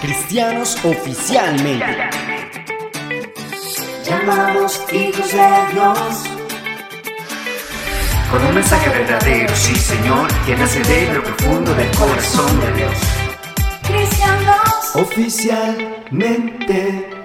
Cristianos oficialmente. Llamados hijos de Dios. Con un mensaje verdadero, sí Señor, que nace de lo profundo del corazón de Dios. Cristianos Oficialmente.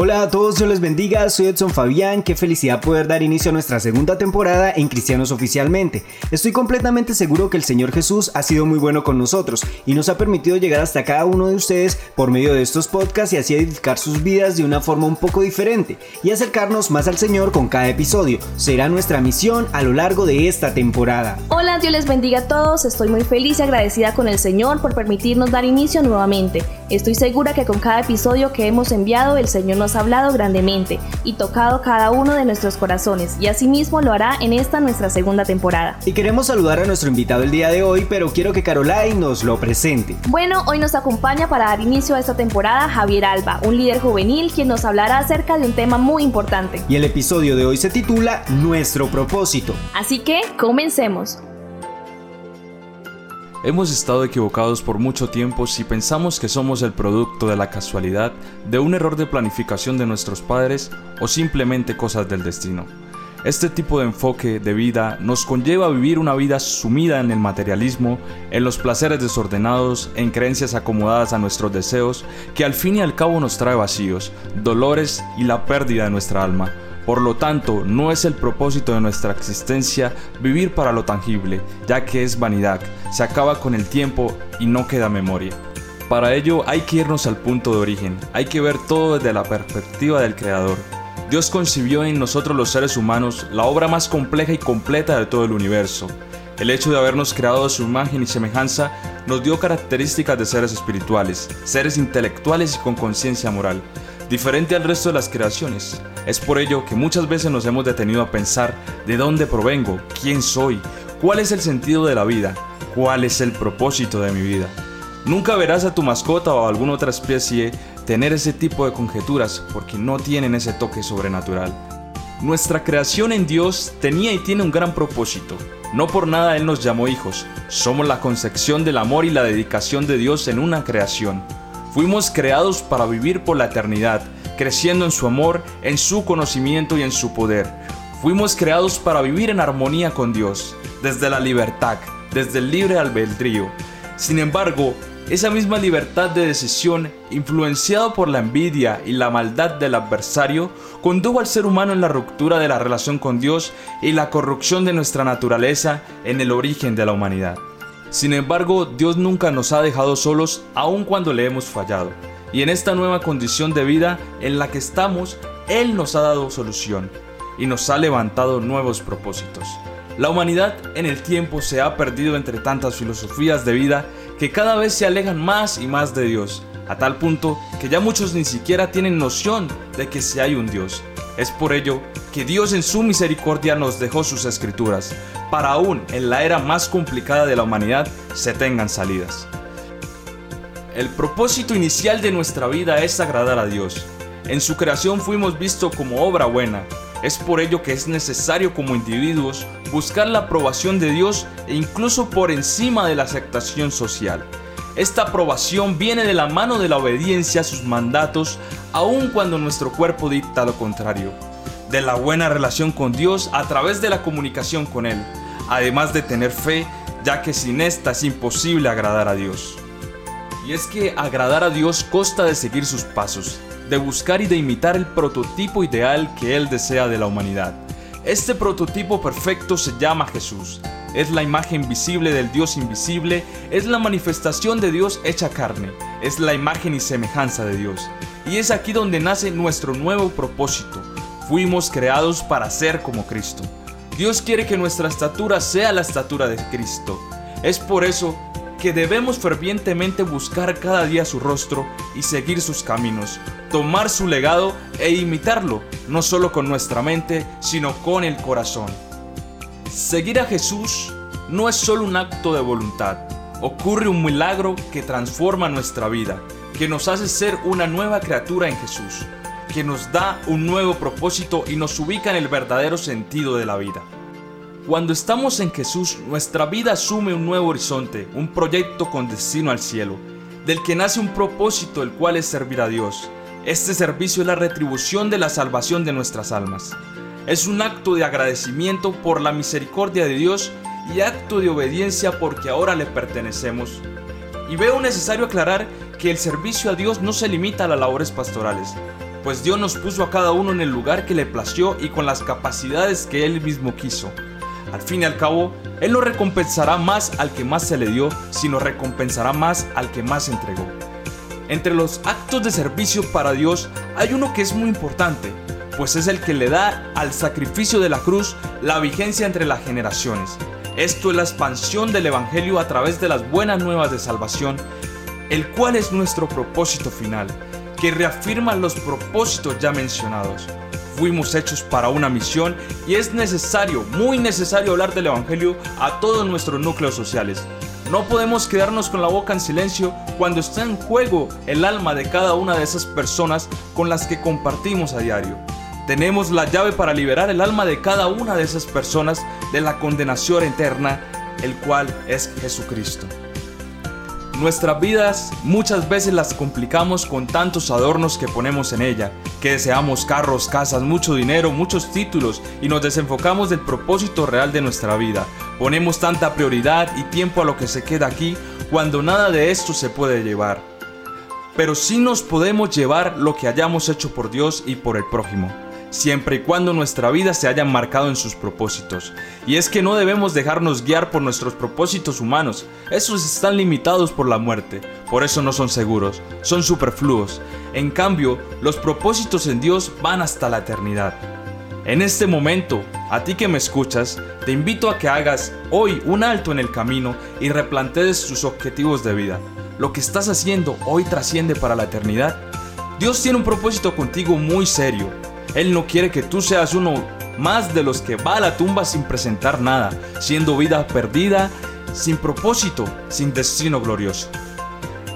Hola a todos, Dios les bendiga, soy Edson Fabián, qué felicidad poder dar inicio a nuestra segunda temporada en Cristianos Oficialmente. Estoy completamente seguro que el Señor Jesús ha sido muy bueno con nosotros y nos ha permitido llegar hasta cada uno de ustedes por medio de estos podcasts y así edificar sus vidas de una forma un poco diferente y acercarnos más al Señor con cada episodio. Será nuestra misión a lo largo de esta temporada. Hola, Dios les bendiga a todos. Estoy muy feliz y agradecida con el Señor por permitirnos dar inicio nuevamente. Estoy segura que con cada episodio que hemos enviado, el Señor nos ha hablado grandemente y tocado cada uno de nuestros corazones, y asimismo lo hará en esta nuestra segunda temporada. Y queremos saludar a nuestro invitado el día de hoy, pero quiero que Caroline nos lo presente. Bueno, hoy nos acompaña para dar inicio a esta temporada Javier Alba, un líder juvenil quien nos hablará acerca de un tema muy importante. Y el episodio de hoy se titula Nuestro propósito. Así que, comencemos. Hemos estado equivocados por mucho tiempo si pensamos que somos el producto de la casualidad, de un error de planificación de nuestros padres o simplemente cosas del destino. Este tipo de enfoque de vida nos conlleva a vivir una vida sumida en el materialismo, en los placeres desordenados, en creencias acomodadas a nuestros deseos, que al fin y al cabo nos trae vacíos, dolores y la pérdida de nuestra alma. Por lo tanto, no es el propósito de nuestra existencia vivir para lo tangible, ya que es vanidad, se acaba con el tiempo y no queda memoria. Para ello hay que irnos al punto de origen, hay que ver todo desde la perspectiva del Creador. Dios concibió en nosotros los seres humanos la obra más compleja y completa de todo el universo. El hecho de habernos creado a su imagen y semejanza nos dio características de seres espirituales, seres intelectuales y con conciencia moral, diferente al resto de las creaciones. Es por ello que muchas veces nos hemos detenido a pensar de dónde provengo, quién soy, cuál es el sentido de la vida, cuál es el propósito de mi vida. Nunca verás a tu mascota o a alguna otra especie tener ese tipo de conjeturas porque no tienen ese toque sobrenatural. Nuestra creación en Dios tenía y tiene un gran propósito. No por nada Él nos llamó hijos. Somos la concepción del amor y la dedicación de Dios en una creación. Fuimos creados para vivir por la eternidad, creciendo en su amor, en su conocimiento y en su poder. Fuimos creados para vivir en armonía con Dios, desde la libertad, desde el libre albedrío. Sin embargo, esa misma libertad de decisión, influenciado por la envidia y la maldad del adversario, condujo al ser humano en la ruptura de la relación con Dios y la corrupción de nuestra naturaleza en el origen de la humanidad. Sin embargo, Dios nunca nos ha dejado solos aun cuando le hemos fallado. Y en esta nueva condición de vida en la que estamos, Él nos ha dado solución y nos ha levantado nuevos propósitos. La humanidad en el tiempo se ha perdido entre tantas filosofías de vida que cada vez se alejan más y más de Dios, a tal punto que ya muchos ni siquiera tienen noción de que si hay un Dios. Es por ello que Dios en su misericordia nos dejó sus escrituras, para aún en la era más complicada de la humanidad se tengan salidas. El propósito inicial de nuestra vida es agradar a Dios. En su creación fuimos vistos como obra buena. Es por ello que es necesario como individuos buscar la aprobación de Dios e incluso por encima de la aceptación social. Esta aprobación viene de la mano de la obediencia a sus mandatos, aun cuando nuestro cuerpo dicta lo contrario. De la buena relación con Dios a través de la comunicación con Él, además de tener fe, ya que sin esta es imposible agradar a Dios. Y es que agradar a Dios consta de seguir sus pasos, de buscar y de imitar el prototipo ideal que Él desea de la humanidad. Este prototipo perfecto se llama Jesús. Es la imagen visible del Dios invisible, es la manifestación de Dios hecha carne, es la imagen y semejanza de Dios. Y es aquí donde nace nuestro nuevo propósito. Fuimos creados para ser como Cristo. Dios quiere que nuestra estatura sea la estatura de Cristo. Es por eso que debemos fervientemente buscar cada día su rostro y seguir sus caminos, tomar su legado e imitarlo, no solo con nuestra mente, sino con el corazón. Seguir a Jesús no es solo un acto de voluntad, ocurre un milagro que transforma nuestra vida, que nos hace ser una nueva criatura en Jesús, que nos da un nuevo propósito y nos ubica en el verdadero sentido de la vida. Cuando estamos en Jesús, nuestra vida asume un nuevo horizonte, un proyecto con destino al cielo. del que nace un propósito el cual es servir a Dios. Este servicio es la retribución de la salvación de nuestras almas. Es un acto de agradecimiento por la misericordia de Dios y acto de obediencia porque ahora le pertenecemos. Y veo necesario aclarar que el servicio a Dios no se limita a las labores pastorales, pues Dios nos puso a cada uno en el lugar que le plació y con las capacidades que Él mismo quiso. Al fin y al cabo, Él no recompensará más al que más se le dio, sino recompensará más al que más entregó. Entre los actos de servicio para Dios hay uno que es muy importante, pues es el que le da al sacrificio de la cruz la vigencia entre las generaciones. Esto es la expansión del Evangelio a través de las buenas nuevas de salvación, el cual es nuestro propósito final, que reafirma los propósitos ya mencionados. Fuimos hechos para una misión y es necesario, muy necesario hablar del Evangelio a todos nuestros núcleos sociales. No podemos quedarnos con la boca en silencio cuando está en juego el alma de cada una de esas personas con las que compartimos a diario. Tenemos la llave para liberar el alma de cada una de esas personas de la condenación eterna, el cual es Jesucristo. Nuestras vidas muchas veces las complicamos con tantos adornos que ponemos en ella, que deseamos carros, casas, mucho dinero, muchos títulos y nos desenfocamos del propósito real de nuestra vida. Ponemos tanta prioridad y tiempo a lo que se queda aquí cuando nada de esto se puede llevar. Pero sí nos podemos llevar lo que hayamos hecho por Dios y por el prójimo siempre y cuando nuestra vida se haya marcado en sus propósitos. Y es que no debemos dejarnos guiar por nuestros propósitos humanos, esos están limitados por la muerte, por eso no son seguros, son superfluos. En cambio, los propósitos en Dios van hasta la eternidad. En este momento, a ti que me escuchas, te invito a que hagas hoy un alto en el camino y replantees tus objetivos de vida. Lo que estás haciendo hoy trasciende para la eternidad. Dios tiene un propósito contigo muy serio él no quiere que tú seas uno más de los que va a la tumba sin presentar nada, siendo vida perdida, sin propósito, sin destino glorioso.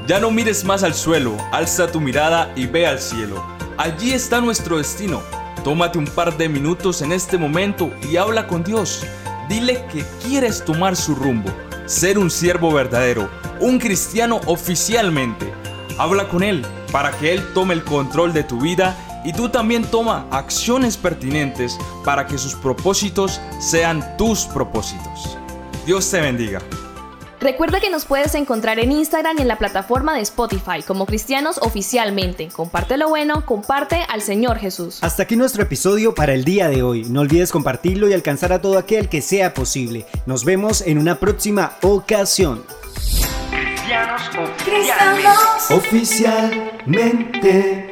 Ya no mires más al suelo, alza tu mirada y ve al cielo. Allí está nuestro destino. Tómate un par de minutos en este momento y habla con Dios. Dile que quieres tomar su rumbo, ser un siervo verdadero, un cristiano oficialmente. Habla con Él para que Él tome el control de tu vida y tú también toma acciones pertinentes para que sus propósitos sean tus propósitos. Dios te bendiga. Recuerda que nos puedes encontrar en Instagram y en la plataforma de Spotify como cristianos oficialmente. Comparte lo bueno, comparte al Señor Jesús. Hasta aquí nuestro episodio para el día de hoy. No olvides compartirlo y alcanzar a todo aquel que sea posible. Nos vemos en una próxima ocasión. Cristianos Cristianos Oficialmente.